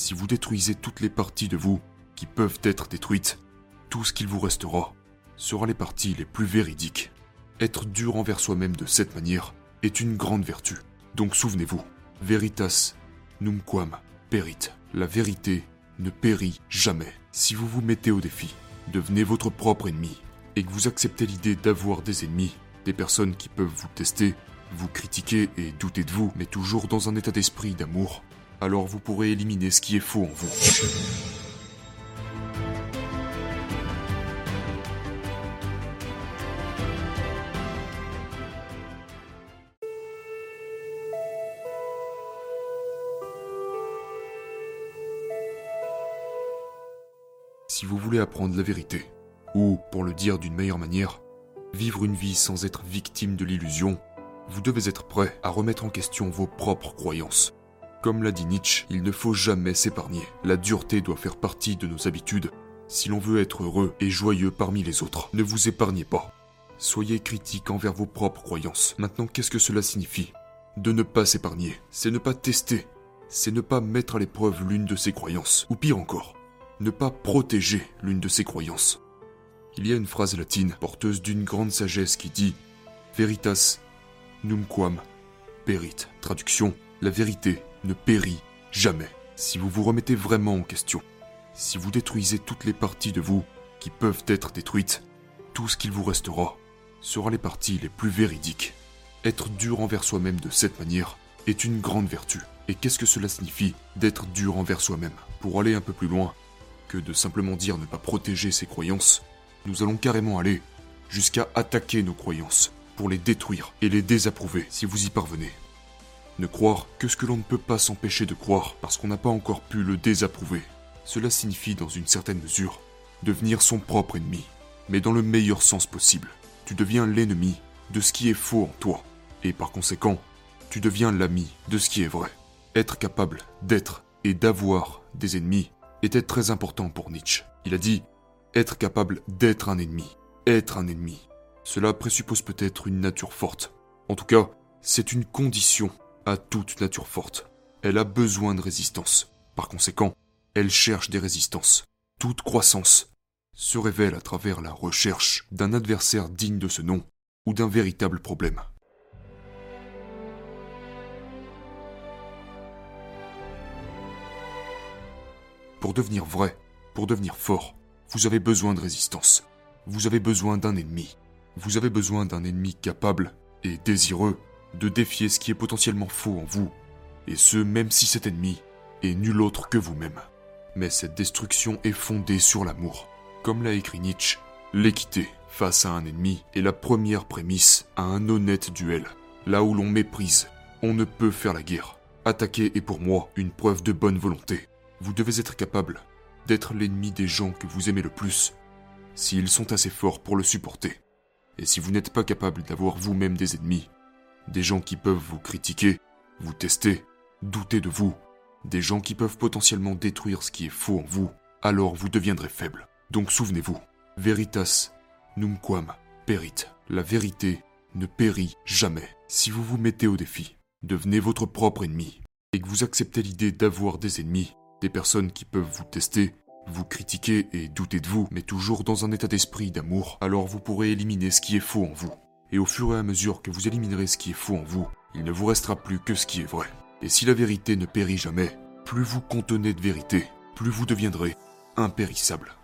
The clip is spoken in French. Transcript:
Si vous détruisez toutes les parties de vous qui peuvent être détruites, tout ce qu'il vous restera sera les parties les plus véridiques. Être dur envers soi-même de cette manière est une grande vertu. Donc souvenez-vous, veritas numquam perit. La vérité ne périt jamais. Si vous vous mettez au défi, devenez votre propre ennemi et que vous acceptez l'idée d'avoir des ennemis, des personnes qui peuvent vous tester, vous critiquer et douter de vous, mais toujours dans un état d'esprit d'amour, alors vous pourrez éliminer ce qui est faux en vous. Si vous voulez apprendre la vérité, ou, pour le dire d'une meilleure manière, vivre une vie sans être victime de l'illusion, vous devez être prêt à remettre en question vos propres croyances. Comme l'a dit Nietzsche, il ne faut jamais s'épargner. La dureté doit faire partie de nos habitudes. Si l'on veut être heureux et joyeux parmi les autres, ne vous épargnez pas. Soyez critique envers vos propres croyances. Maintenant, qu'est-ce que cela signifie? De ne pas s'épargner, c'est ne pas tester, c'est ne pas mettre à l'épreuve l'une de ses croyances, ou pire encore, ne pas protéger l'une de ses croyances. Il y a une phrase latine porteuse d'une grande sagesse qui dit Veritas numquam perit. Traduction La vérité ne périt jamais. Si vous vous remettez vraiment en question, si vous détruisez toutes les parties de vous qui peuvent être détruites, tout ce qu'il vous restera sera les parties les plus véridiques. Être dur envers soi-même de cette manière est une grande vertu. Et qu'est-ce que cela signifie d'être dur envers soi-même? Pour aller un peu plus loin que de simplement dire ne pas protéger ses croyances, nous allons carrément aller jusqu'à attaquer nos croyances pour les détruire et les désapprouver si vous y parvenez. Ne croire que ce que l'on ne peut pas s'empêcher de croire parce qu'on n'a pas encore pu le désapprouver. Cela signifie dans une certaine mesure devenir son propre ennemi, mais dans le meilleur sens possible. Tu deviens l'ennemi de ce qui est faux en toi, et par conséquent, tu deviens l'ami de ce qui est vrai. Être capable d'être et d'avoir des ennemis était très important pour Nietzsche. Il a dit être capable d'être un ennemi. Être un ennemi. Cela présuppose peut-être une nature forte. En tout cas, c'est une condition toute nature forte. Elle a besoin de résistance. Par conséquent, elle cherche des résistances. Toute croissance se révèle à travers la recherche d'un adversaire digne de ce nom ou d'un véritable problème. Pour devenir vrai, pour devenir fort, vous avez besoin de résistance. Vous avez besoin d'un ennemi. Vous avez besoin d'un ennemi capable et désireux de défier ce qui est potentiellement faux en vous, et ce même si cet ennemi est nul autre que vous-même. Mais cette destruction est fondée sur l'amour. Comme l'a écrit Nietzsche, l'équité face à un ennemi est la première prémisse à un honnête duel. Là où l'on méprise, on ne peut faire la guerre. Attaquer est pour moi une preuve de bonne volonté. Vous devez être capable d'être l'ennemi des gens que vous aimez le plus, s'ils sont assez forts pour le supporter. Et si vous n'êtes pas capable d'avoir vous-même des ennemis, des gens qui peuvent vous critiquer, vous tester, douter de vous, des gens qui peuvent potentiellement détruire ce qui est faux en vous, alors vous deviendrez faible. Donc souvenez-vous, veritas numquam perit. La vérité ne périt jamais. Si vous vous mettez au défi, devenez votre propre ennemi, et que vous acceptez l'idée d'avoir des ennemis, des personnes qui peuvent vous tester, vous critiquer et douter de vous, mais toujours dans un état d'esprit d'amour, alors vous pourrez éliminer ce qui est faux en vous. Et au fur et à mesure que vous éliminerez ce qui est faux en vous, il ne vous restera plus que ce qui est vrai. Et si la vérité ne périt jamais, plus vous contenez de vérité, plus vous deviendrez impérissable.